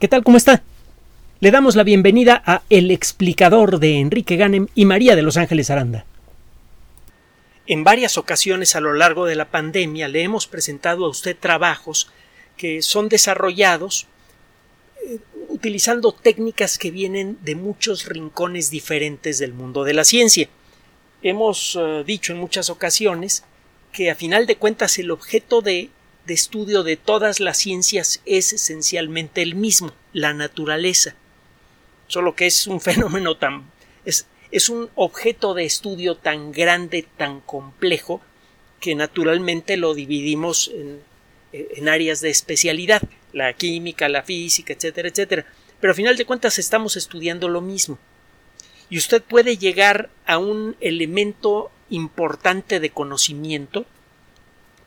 ¿Qué tal? ¿Cómo está? Le damos la bienvenida a El explicador de Enrique Ganem y María de Los Ángeles Aranda. En varias ocasiones a lo largo de la pandemia le hemos presentado a usted trabajos que son desarrollados eh, utilizando técnicas que vienen de muchos rincones diferentes del mundo de la ciencia. Hemos eh, dicho en muchas ocasiones que a final de cuentas el objeto de de estudio de todas las ciencias es esencialmente el mismo, la naturaleza. Solo que es un fenómeno tan. es, es un objeto de estudio tan grande, tan complejo, que naturalmente lo dividimos en, en áreas de especialidad, la química, la física, etcétera, etcétera. Pero a final de cuentas estamos estudiando lo mismo. Y usted puede llegar a un elemento importante de conocimiento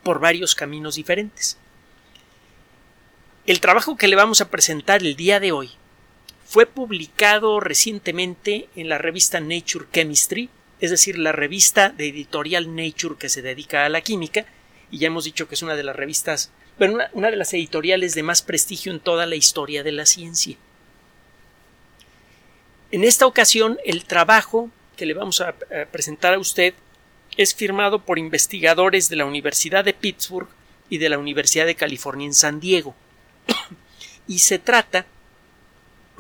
por varios caminos diferentes. El trabajo que le vamos a presentar el día de hoy fue publicado recientemente en la revista Nature Chemistry, es decir, la revista de editorial Nature que se dedica a la química, y ya hemos dicho que es una de las revistas, bueno, una, de las editoriales de más prestigio en toda la historia de la ciencia. En esta ocasión, el trabajo que le vamos a presentar a usted es firmado por investigadores de la Universidad de Pittsburgh y de la Universidad de California en San Diego. y se trata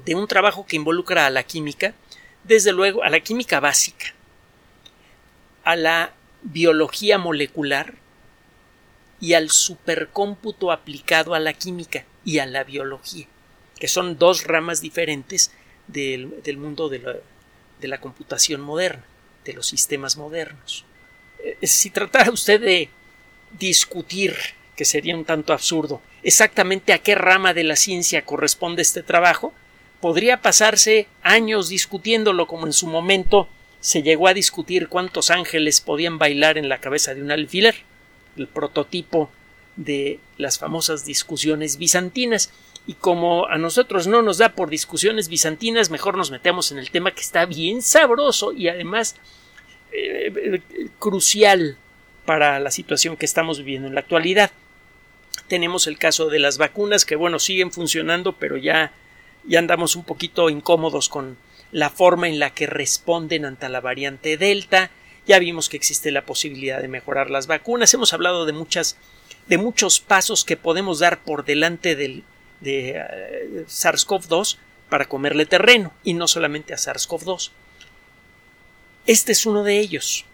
de un trabajo que involucra a la química, desde luego a la química básica, a la biología molecular y al supercómputo aplicado a la química y a la biología, que son dos ramas diferentes del, del mundo de de la computación moderna, de los sistemas modernos. Eh, si tratara usted de discutir, que sería un tanto absurdo, exactamente a qué rama de la ciencia corresponde este trabajo, podría pasarse años discutiéndolo como en su momento se llegó a discutir cuántos ángeles podían bailar en la cabeza de un alfiler, el prototipo de las famosas discusiones bizantinas. Y como a nosotros no nos da por discusiones bizantinas, mejor nos metemos en el tema que está bien sabroso y además eh, crucial para la situación que estamos viviendo en la actualidad. Tenemos el caso de las vacunas que bueno siguen funcionando pero ya ya andamos un poquito incómodos con la forma en la que responden ante la variante Delta. Ya vimos que existe la posibilidad de mejorar las vacunas. Hemos hablado de muchas de muchos pasos que podemos dar por delante del de uh, SARS-CoV-2 para comerle terreno y no solamente a SARS-CoV-2. Este es uno de ellos.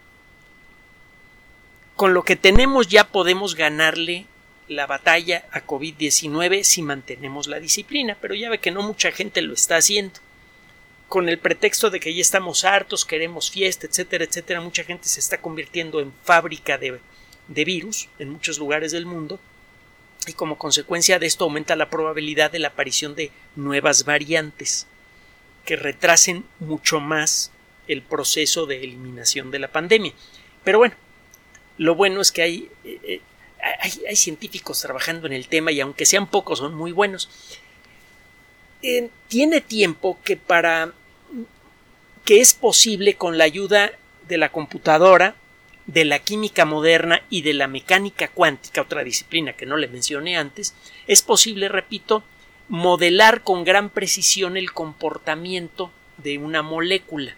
Con lo que tenemos ya podemos ganarle la batalla a COVID-19 si mantenemos la disciplina, pero ya ve que no mucha gente lo está haciendo. Con el pretexto de que ya estamos hartos, queremos fiesta, etcétera, etcétera, mucha gente se está convirtiendo en fábrica de, de virus en muchos lugares del mundo y como consecuencia de esto aumenta la probabilidad de la aparición de nuevas variantes que retrasen mucho más el proceso de eliminación de la pandemia. Pero bueno, lo bueno es que hay, eh, hay, hay, científicos trabajando en el tema y aunque sean pocos son muy buenos. Eh, tiene tiempo que para que es posible con la ayuda de la computadora, de la química moderna y de la mecánica cuántica, otra disciplina que no le mencioné antes, es posible, repito, modelar con gran precisión el comportamiento de una molécula.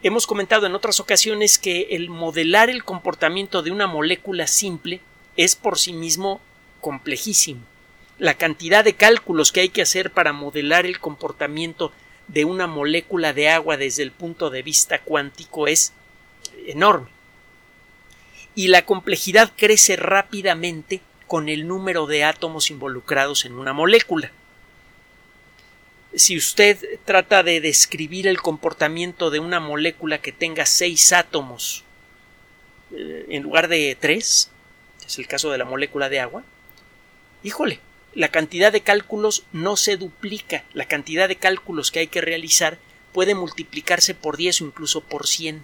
Hemos comentado en otras ocasiones que el modelar el comportamiento de una molécula simple es por sí mismo complejísimo. La cantidad de cálculos que hay que hacer para modelar el comportamiento de una molécula de agua desde el punto de vista cuántico es enorme. Y la complejidad crece rápidamente con el número de átomos involucrados en una molécula si usted trata de describir el comportamiento de una molécula que tenga seis átomos eh, en lugar de tres, es el caso de la molécula de agua, híjole, la cantidad de cálculos no se duplica, la cantidad de cálculos que hay que realizar puede multiplicarse por 10 o incluso por 100.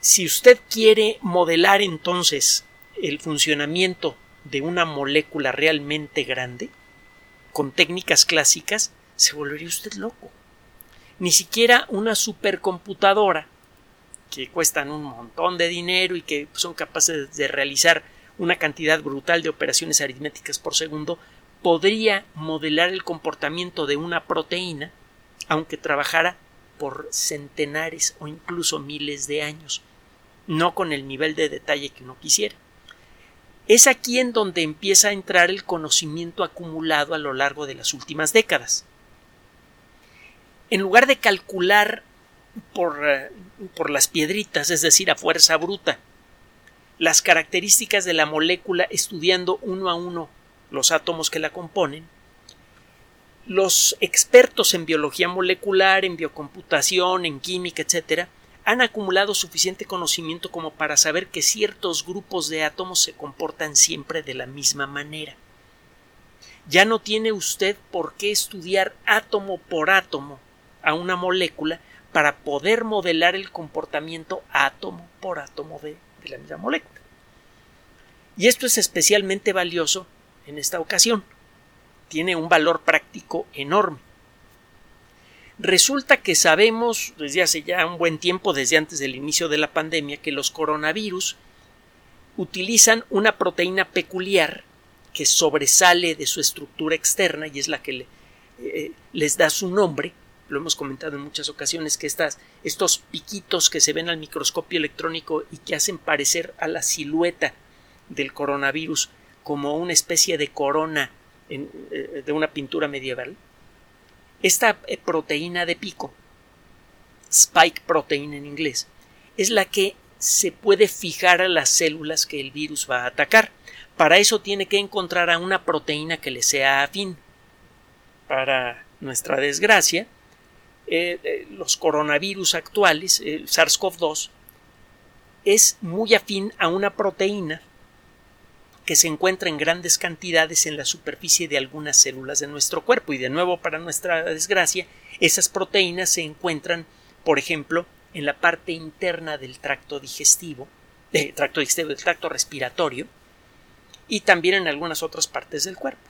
Si usted quiere modelar entonces el funcionamiento de una molécula realmente grande, con técnicas clásicas, se volvería usted loco. Ni siquiera una supercomputadora, que cuestan un montón de dinero y que son capaces de realizar una cantidad brutal de operaciones aritméticas por segundo, podría modelar el comportamiento de una proteína aunque trabajara por centenares o incluso miles de años, no con el nivel de detalle que uno quisiera. Es aquí en donde empieza a entrar el conocimiento acumulado a lo largo de las últimas décadas. En lugar de calcular por, eh, por las piedritas, es decir, a fuerza bruta, las características de la molécula estudiando uno a uno los átomos que la componen, los expertos en biología molecular, en biocomputación, en química, etc., han acumulado suficiente conocimiento como para saber que ciertos grupos de átomos se comportan siempre de la misma manera. Ya no tiene usted por qué estudiar átomo por átomo a una molécula para poder modelar el comportamiento átomo por átomo de, la misma molécula. Y esto es especialmente valioso en esta ocasión. Tiene un valor práctico enorme. Resulta que sabemos desde hace ya un buen tiempo, desde antes del inicio de la pandemia, que los coronavirus utilizan una proteína peculiar que sobresale de su estructura externa y es la que eh, les da su nombre. Lo hemos comentado en muchas ocasiones que estas, estos piquitos que se ven al microscopio electrónico y que hacen parecer a la silueta del coronavirus como una especie de corona eh, de una pintura medieval, esta eh, proteína de pico, spike protein en inglés, es la que se puede fijar a las células que el virus va a atacar. Para eso tiene que encontrar a una proteína que le sea afín. Para nuestra desgracia, eh, los coronavirus actuales, el SARS-CoV-2, es muy afín a una proteína que se encuentra en grandes cantidades en la superficie de algunas células de nuestro cuerpo. Y de nuevo para nuestra desgracia esas proteínas se encuentran por ejemplo en la parte interna del tracto digestivo del tracto digestivo del tracto respiratorio y también en algunas otras partes del cuerpo.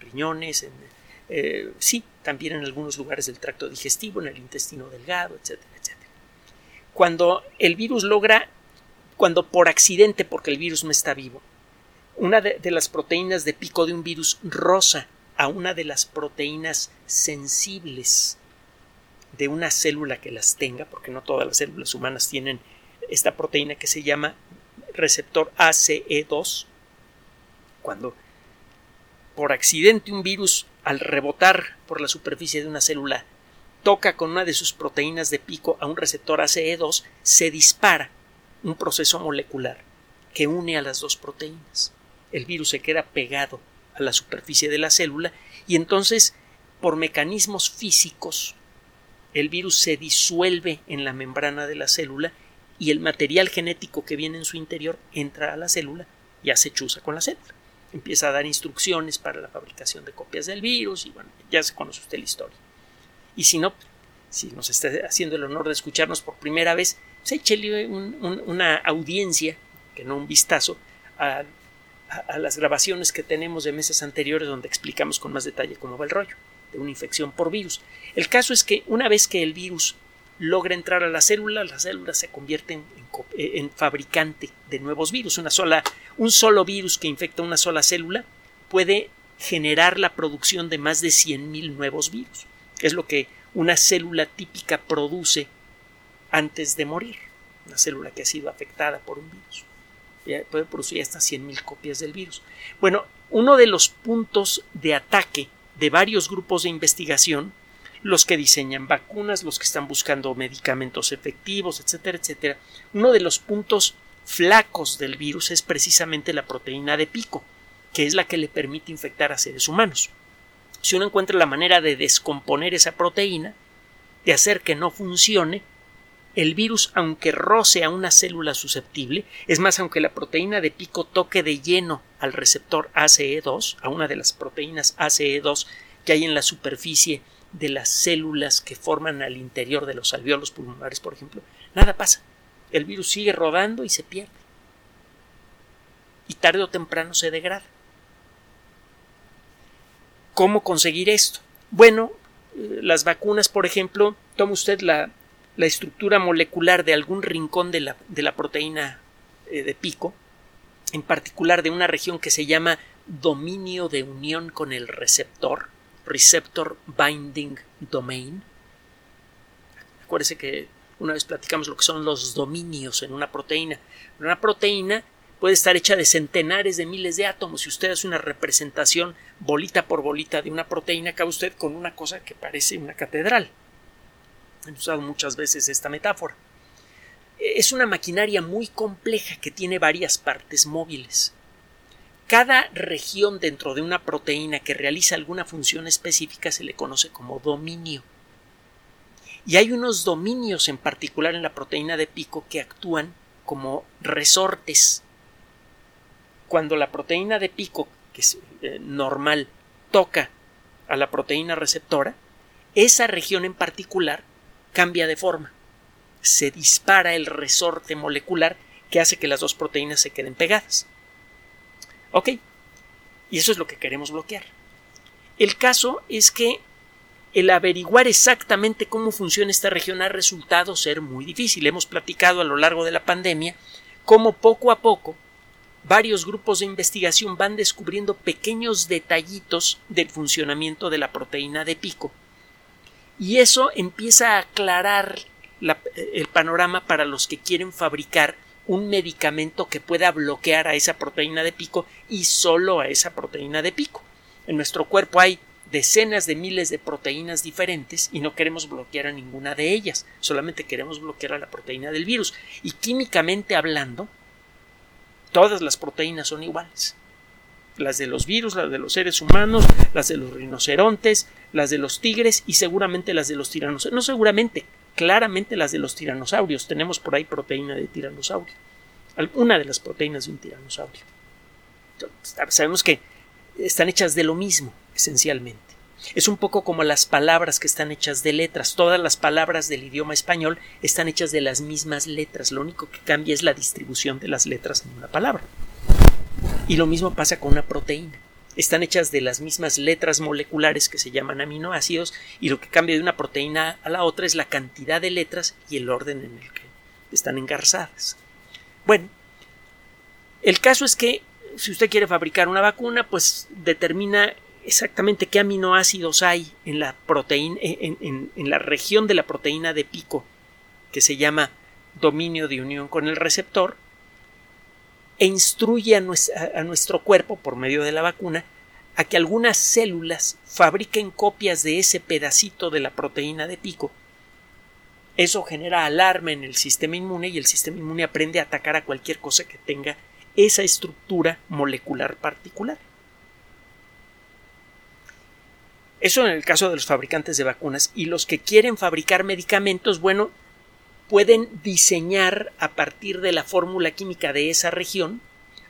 Riñones en, eh, sí también en algunos lugares del tracto digestivo en el intestino delgado etcétera etcétera. Cuando el virus logra cuando por accidente porque el virus no está vivo una de, las proteínas de pico de un virus rosa a una de las proteínas sensibles de una célula que las tenga, porque no todas las células humanas tienen esta proteína que se llama receptor ACE2, cuando por accidente un virus al rebotar por la superficie de una célula toca con una de sus proteínas de pico a un receptor ACE2, se dispara un proceso molecular que une a las dos proteínas el virus se queda pegado a la superficie de la célula y entonces por mecanismos físicos el virus se disuelve en la membrana de la célula y el material genético que viene en su interior entra a la célula y hace chuza con la célula. Empieza a dar instrucciones para la fabricación de copias del virus y bueno, ya se conoce usted la historia. Y si no, si nos está haciendo el honor de escucharnos por primera vez, se pues una audiencia, que no un vistazo, a a, las grabaciones que tenemos de meses anteriores donde explicamos con más detalle cómo va el rollo de una infección por virus. El caso es que una vez que el virus logra entrar a la célula, la célula se convierte en, en, fabricante de nuevos virus. Una sola, un solo virus que infecta una sola célula puede generar la producción de más de 100.000 nuevos virus, que es lo que una célula típica produce antes de morir, una célula que ha sido afectada por un virus puede producir hasta 100.000 copias del virus. Bueno, uno de los puntos de ataque de varios grupos de investigación, los que diseñan vacunas, los que están buscando medicamentos efectivos, etcétera, etcétera, uno de los puntos flacos del virus es precisamente la proteína de pico, que es la que le permite infectar a seres humanos. Si uno encuentra la manera de descomponer esa proteína, de hacer que no funcione, el virus, aunque roce a una célula susceptible, es más, aunque la proteína de pico toque de lleno al receptor ACE2, a una de las proteínas ACE2 que hay en la superficie de las células que forman al interior de los alveolos pulmonares, por ejemplo, nada pasa. El virus sigue rodando y se pierde. Y tarde o temprano se degrada. ¿Cómo conseguir esto? Bueno, eh, las vacunas, por ejemplo, toma usted la la estructura molecular de algún rincón de la, de la proteína eh, de pico, en particular de una región que se llama dominio de unión con el receptor, receptor binding domain. Acuérdese que una vez platicamos lo que son los dominios en una proteína. Una proteína puede estar hecha de centenares de miles de átomos. Si usted hace una representación bolita por bolita de una proteína, acaba usted con una cosa que parece una catedral. Usado muchas veces esta metáfora. Es una maquinaria muy compleja que tiene varias partes móviles. Cada región dentro de una proteína que realiza alguna función específica se le conoce como dominio. Y hay unos dominios en particular en la proteína de pico que actúan como resortes. Cuando la proteína de pico, que es eh, normal, toca a la proteína receptora, esa región en particular cambia de forma. Se dispara el resorte molecular que hace que las dos proteínas se queden pegadas. Ok, y eso es lo que queremos bloquear. El caso es que el averiguar exactamente cómo funciona esta región ha resultado ser muy difícil. Hemos platicado a lo largo de la pandemia cómo poco a poco varios grupos de investigación van descubriendo pequeños detallitos del funcionamiento de la proteína de pico. Y eso empieza a aclarar el panorama para los que quieren fabricar un medicamento que pueda bloquear a esa proteína de pico y solo a esa proteína de pico. En nuestro cuerpo hay decenas de miles de proteínas diferentes y no queremos bloquear a ninguna de ellas, solamente queremos bloquear a la proteína del virus. Y químicamente hablando, todas las proteínas son iguales. Las de los virus, las de los seres humanos, las de los rinocerontes, las de los tigres y seguramente las de los tiranosaurios. No seguramente, claramente las de los tiranosaurios. Tenemos por ahí proteína de tiranosaurio. Una de las proteínas de un tiranosaurio. Sabemos que están hechas de lo mismo, esencialmente. Es un poco como las palabras que están hechas de letras. Todas las palabras del idioma español están hechas de las mismas letras. Lo único que cambia es la distribución de las letras en una palabra. Y lo mismo pasa con una proteína. Están hechas de las mismas letras moleculares que se llaman aminoácidos y lo que cambia de una proteína a la otra es la cantidad de letras y el orden en el que están engarzadas. Bueno, el caso es que si usted quiere fabricar una vacuna, pues determina exactamente qué aminoácidos hay en la proteína, en, la región de la proteína de pico que se llama dominio de unión con el receptor e instruye a, nuestro cuerpo por medio de la vacuna a que algunas células fabriquen copias de ese pedacito de la proteína de pico. Eso genera alarma en el sistema inmune y el sistema inmune aprende a atacar a cualquier cosa que tenga esa estructura molecular particular. Eso en el caso de los fabricantes de vacunas y los que quieren fabricar medicamentos, bueno, pueden diseñar a partir de la fórmula química de esa región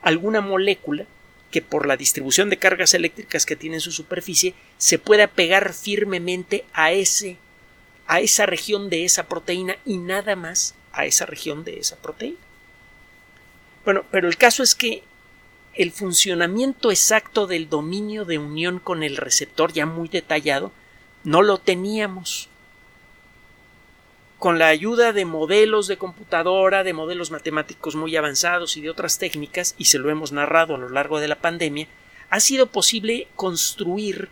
alguna molécula que por la distribución de cargas eléctricas que tiene en su superficie se pueda pegar firmemente a ese a esa región de esa proteína y nada más a esa región de esa proteína. Bueno, pero el caso es que el funcionamiento exacto del dominio de unión con el receptor, ya muy detallado, no lo teníamos. Con la ayuda de modelos de computadora, de modelos matemáticos muy avanzados y de otras técnicas, y se lo hemos narrado a lo largo de la pandemia, ha sido posible construir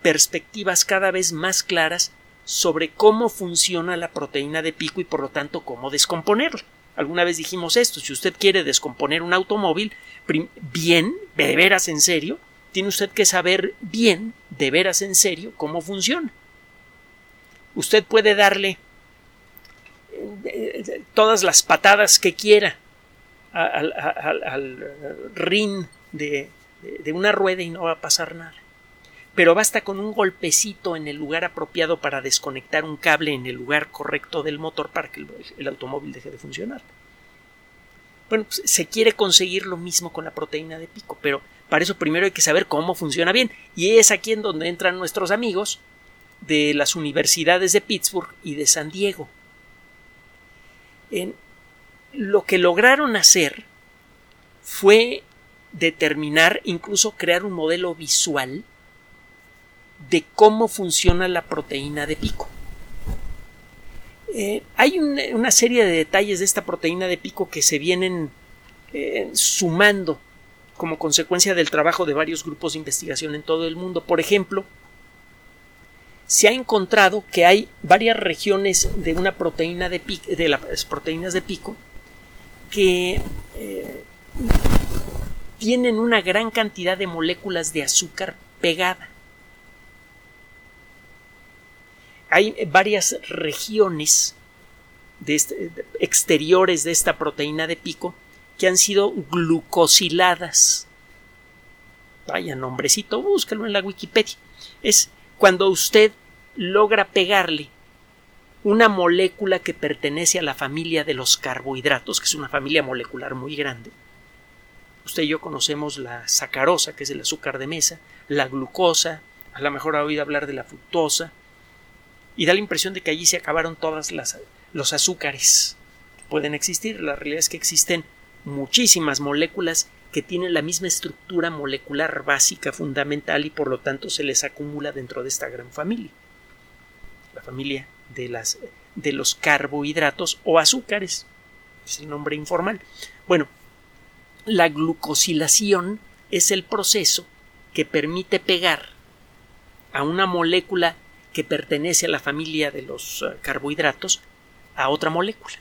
perspectivas cada vez más claras sobre cómo funciona la proteína de pico y por lo tanto cómo descomponerla. Alguna vez dijimos esto, si usted quiere descomponer un automóvil, bien, de veras en serio, tiene usted que saber bien, de veras en serio, cómo funciona. Usted puede darle todas las patadas que quiera al, rin de, una rueda y no va a pasar nada pero basta con un golpecito en el lugar apropiado para desconectar un cable en el lugar correcto del motor para que el, automóvil deje de funcionar. Bueno, pues, se quiere conseguir lo mismo con la proteína de pico, pero para eso primero hay que saber cómo funciona bien. Y es aquí en donde entran nuestros amigos de las universidades de Pittsburgh y de San Diego. Lo que lograron hacer fue determinar, incluso crear un modelo visual de cómo funciona la proteína de pico. Eh, hay una serie de detalles de esta proteína de pico que se vienen eh, sumando como consecuencia del trabajo de varios grupos de investigación en todo el mundo. Por ejemplo, se ha encontrado que hay varias regiones de una proteína de, de las proteínas de pico que eh, tienen una gran cantidad de moléculas de azúcar pegada. Hay varias regiones este, exteriores de esta proteína de pico que han sido glucosiladas. Vaya nombrecito, búscalo en la Wikipedia. Es cuando usted logra pegarle una molécula que pertenece a la familia de los carbohidratos, que es una familia molecular muy grande. Usted y yo conocemos la sacarosa, que es el azúcar de mesa, la glucosa, a lo mejor ha oído hablar de la fructosa, y da la impresión de que allí se acabaron todas los azúcares que pueden existir. La realidad es que existen muchísimas moléculas que tienen la misma estructura molecular básica fundamental y por lo tanto se les acumula dentro de esta gran familia. La familia de, las, de los carbohidratos o azúcares. Es el nombre informal. Bueno, la glucosilación es el proceso que permite pegar a una molécula que pertenece a la familia de los eh, carbohidratos a otra molécula.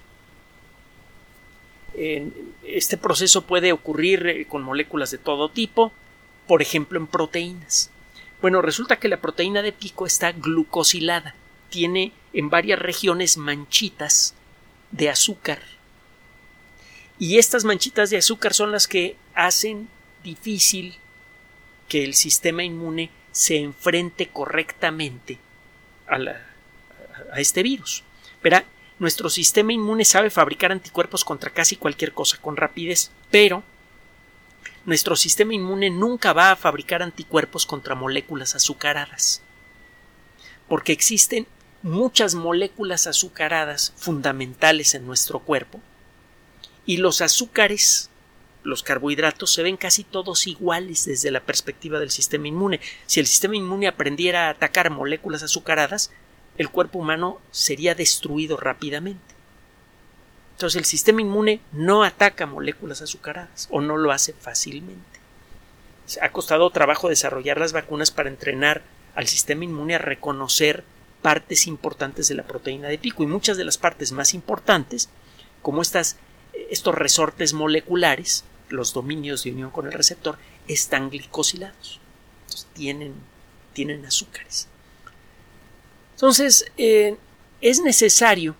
Este proceso puede ocurrir eh, con moléculas de todo tipo, por ejemplo en proteínas. Bueno, resulta que la proteína de pico está glucosilada, tiene en varias regiones manchitas de azúcar. Y estas manchitas de azúcar son las que hacen difícil que el sistema inmune se enfrente correctamente a, este virus. Verá, nuestro sistema inmune sabe fabricar anticuerpos contra casi cualquier cosa con rapidez, pero nuestro sistema inmune nunca va a fabricar anticuerpos contra moléculas azucaradas. Porque existen muchas moléculas azucaradas fundamentales en nuestro cuerpo y los azúcares, los carbohidratos, se ven casi todos iguales desde la perspectiva del sistema inmune. Si el sistema inmune aprendiera a atacar moléculas azucaradas, el cuerpo humano sería destruido rápidamente. Entonces el sistema inmune no ataca moléculas azucaradas o no lo hace fácilmente. Ha costado trabajo desarrollar las vacunas para entrenar al sistema inmune a reconocer partes importantes de la proteína de pico y muchas de las partes más importantes, como estas, estos resortes moleculares, los dominios de unión con el receptor, están glicosilados. tienen, tienen azúcares. Entonces, eh, es necesario,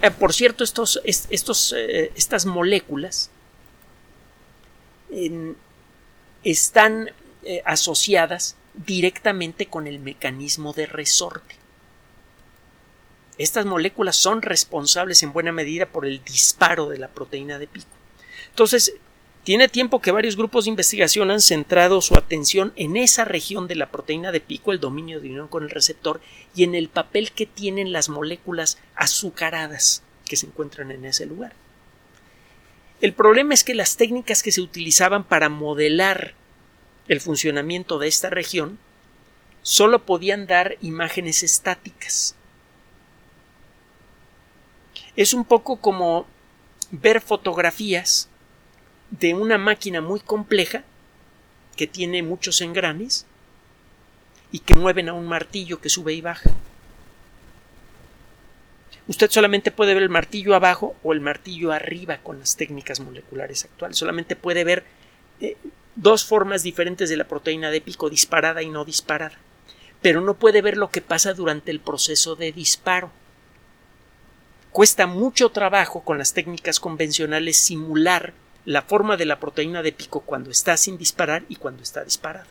eh, por cierto, estos, estos, eh, estas moléculas están asociadas directamente con el mecanismo de resorte. Estas moléculas son responsables en buena medida por el disparo de la proteína de pico. Entonces, tiene tiempo que varios grupos de investigación han centrado su atención en esa región de la proteína de pico, el dominio de unión con el receptor, y en el papel que tienen las moléculas azucaradas que se encuentran en ese lugar. El problema es que las técnicas que se utilizaban para modelar el funcionamiento de esta región solo podían dar imágenes estáticas. Es un poco como ver fotografías de una máquina muy compleja que tiene muchos engranes y que mueven a un martillo que sube y baja. Usted solamente puede ver el martillo abajo o el martillo arriba con las técnicas moleculares actuales. Solamente puede ver eh, dos formas diferentes de la proteína de pico, disparada y no disparada. Pero no puede ver lo que pasa durante el proceso de disparo. Cuesta mucho trabajo con las técnicas convencionales simular la forma de la proteína de pico cuando está sin disparar y cuando está disparada.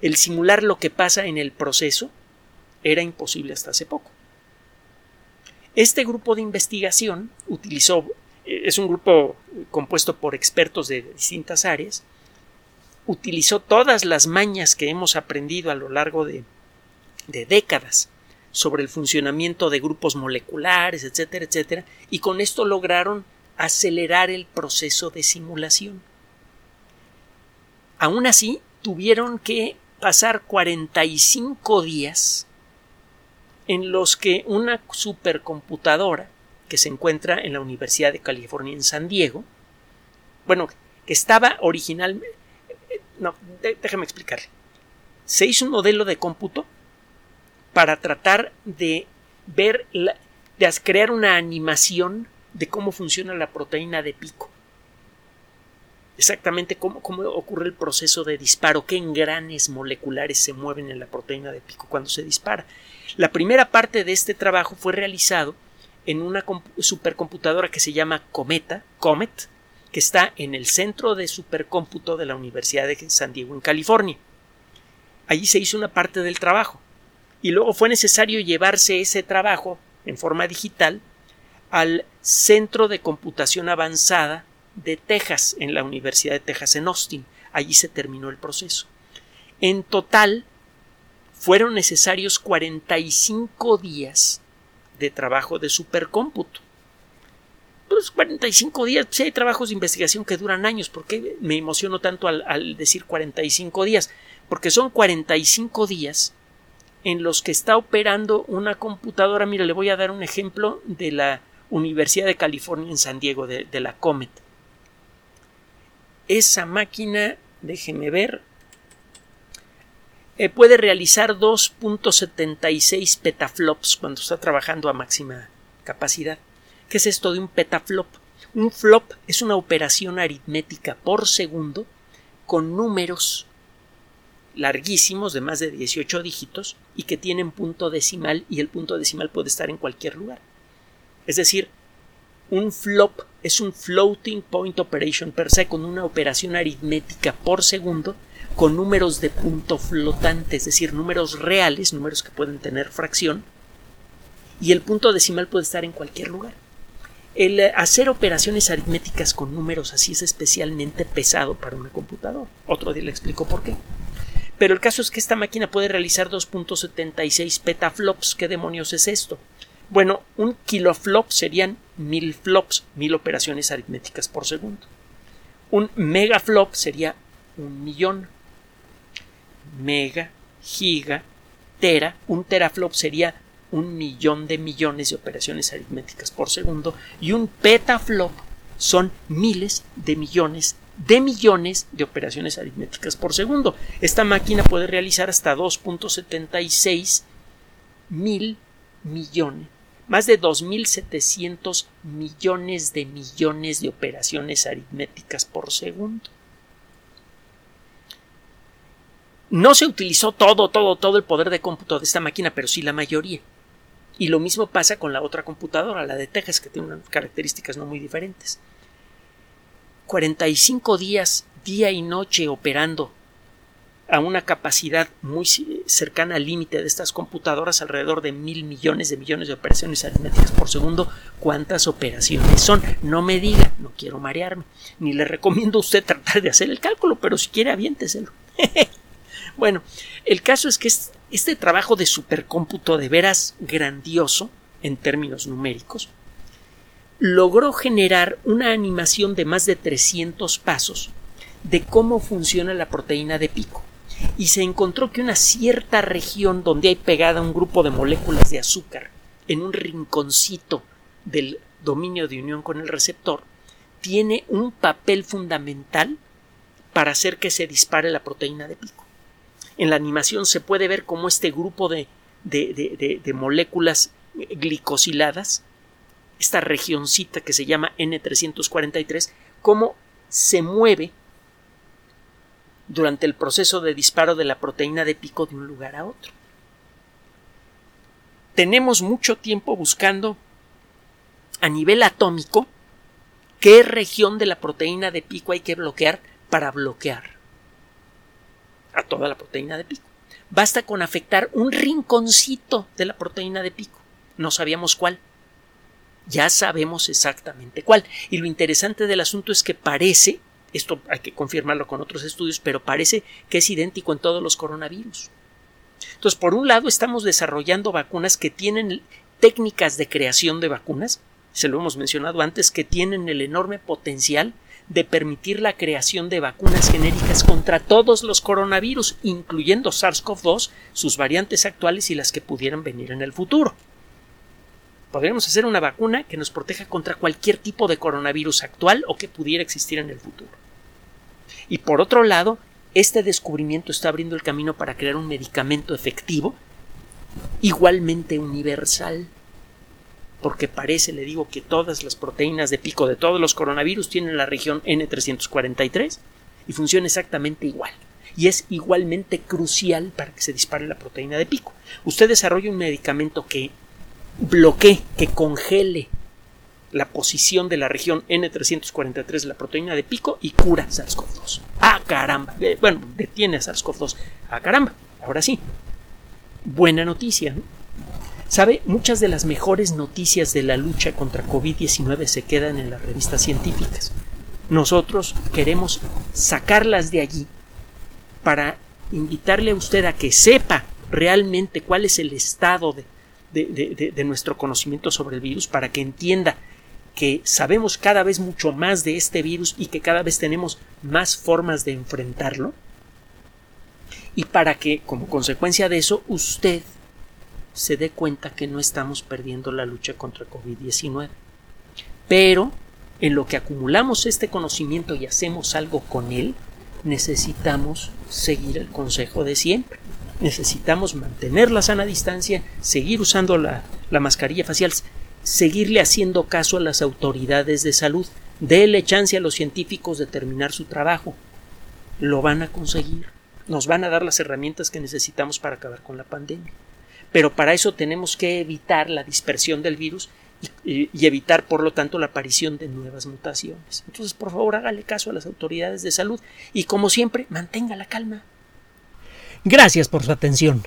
El simular lo que pasa en el proceso era imposible hasta hace poco. Este grupo de investigación utilizó, eh, es un grupo compuesto por expertos de distintas áreas, utilizó todas las mañas que hemos aprendido a lo largo de, de décadas sobre el funcionamiento de grupos moleculares, etcétera, etcétera, y con esto lograron acelerar el proceso de simulación. Aún así, tuvieron que pasar 45 días en los que una supercomputadora que se encuentra en la Universidad de California en San Diego, bueno, que estaba originalmente... No, déjame explicarle. Se hizo un modelo de cómputo para tratar de ver, de crear una animación de cómo funciona la proteína de pico. Exactamente cómo, cómo, ocurre el proceso de disparo, qué engranes moleculares se mueven en la proteína de pico cuando se dispara. La primera parte de este trabajo fue realizado en una supercomputadora que se llama Cometa, Comet, que está en el centro de supercómputo de la Universidad de San Diego en California. Allí se hizo una parte del trabajo y luego fue necesario llevarse ese trabajo en forma digital al Centro de Computación Avanzada de Texas, en la Universidad de Texas en Austin. Allí se terminó el proceso. En total, fueron necesarios 45 días de trabajo de supercómputo. Pues 45 días, si hay trabajos de investigación que duran años, ¿por qué me emociono tanto al, al decir 45 días? Porque son 45 días en los que está operando una computadora. Mira, le voy a dar un ejemplo de la Universidad de California en San Diego, de, la Comet. Esa máquina, déjeme ver, eh, puede realizar 2.76 petaflops cuando está trabajando a máxima capacidad. ¿Qué es esto de un petaflop? Un flop es una operación aritmética por segundo con números larguísimos de más de 18 dígitos y que tienen punto decimal y el punto decimal puede estar en cualquier lugar. Es decir, un flop es un floating point operation per se con una operación aritmética por segundo con números de punto flotante, es decir, números reales, números que pueden tener fracción, y el punto decimal puede estar en cualquier lugar. El hacer operaciones aritméticas con números así es especialmente pesado para una computadora. Otro día le explico por qué. Pero el caso es que esta máquina puede realizar 2.76 petaflops. ¿Qué demonios es esto? Bueno, un kiloflop serían mil flops, mil operaciones aritméticas por segundo. Un megaflop sería un millón. Mega, giga, tera. Un teraflop sería un millón de millones de operaciones aritméticas por segundo. Y un petaflop son miles de millones de millones de operaciones aritméticas por segundo. Esta máquina puede realizar hasta 2.76 mil millones, más de 2.700 millones de millones de operaciones aritméticas por segundo. No se utilizó todo, todo, todo el poder de cómputo de esta máquina, pero sí la mayoría. Y lo mismo pasa con la otra computadora, la de Texas, que tiene unas características no muy diferentes. 45 días, día y noche operando a una capacidad muy cercana al límite de estas computadoras, alrededor de mil millones de millones de operaciones aritméticas por segundo. ¿Cuántas operaciones son? No me diga, no quiero marearme, ni le recomiendo a usted tratar de hacer el cálculo, pero si quiere aviénteselo. bueno, el caso es que este trabajo de supercómputo de veras grandioso en términos numéricos logró generar una animación de más de 300 pasos de cómo funciona la proteína de pico y se encontró que una cierta región donde hay pegada un grupo de moléculas de azúcar en un rinconcito del dominio de unión con el receptor tiene un papel fundamental para hacer que se dispare la proteína de pico. En la animación se puede ver cómo este grupo de, de, de moléculas glicosiladas esta regioncita que se llama N343, cómo se mueve durante el proceso de disparo de la proteína de pico de un lugar a otro. Tenemos mucho tiempo buscando a nivel atómico qué región de la proteína de pico hay que bloquear para bloquear a toda la proteína de pico. Basta con afectar un rinconcito de la proteína de pico. No sabíamos cuál ya sabemos exactamente cuál. Y lo interesante del asunto es que parece, esto hay que confirmarlo con otros estudios, pero parece que es idéntico en todos los coronavirus. Entonces, por un lado, estamos desarrollando vacunas que tienen técnicas de creación de vacunas, se lo hemos mencionado antes, que tienen el enorme potencial de permitir la creación de vacunas genéricas contra todos los coronavirus, incluyendo SARS-CoV-2, sus variantes actuales y las que pudieran venir en el futuro. Podríamos hacer una vacuna que nos proteja contra cualquier tipo de coronavirus actual o que pudiera existir en el futuro. Y por otro lado, este descubrimiento está abriendo el camino para crear un medicamento efectivo igualmente universal. Porque parece, le digo, que todas las proteínas de pico de todos los coronavirus tienen la región N343 y funciona exactamente igual. Y es igualmente crucial para que se dispare la proteína de pico. Usted desarrolla un medicamento que bloquee, que congele la posición de la región N343 de la proteína de pico y cura SARS-CoV-2. ¡Ah, caramba! Bueno, detiene a SARS-CoV-2. ¡Ah, caramba! Ahora sí. Buena noticia, ¿no? ¿Sabe? Muchas de las mejores noticias de la lucha contra COVID-19 se quedan en las revistas científicas. Nosotros queremos sacarlas de allí para invitarle a usted a que sepa realmente cuál es el estado de, de, nuestro conocimiento sobre el virus, para que entienda que sabemos cada vez mucho más de este virus y que cada vez tenemos más formas de enfrentarlo y para que como consecuencia de eso usted se dé cuenta que no estamos perdiendo la lucha contra COVID-19. Pero en lo que acumulamos este conocimiento y hacemos algo con él, necesitamos seguir el consejo de siempre. Necesitamos mantener la sana distancia, seguir usando la, la mascarilla facial, seguirle haciendo caso a las autoridades de salud, déle chance a los científicos de terminar su trabajo. Lo van a conseguir. Nos van a dar las herramientas que necesitamos para acabar con la pandemia. Pero para eso tenemos que evitar la dispersión del virus y, y, evitar, por lo tanto, la aparición de nuevas mutaciones. Entonces, por favor, hágale caso a las autoridades de salud y, como siempre, mantenga la calma. Gracias por su atención.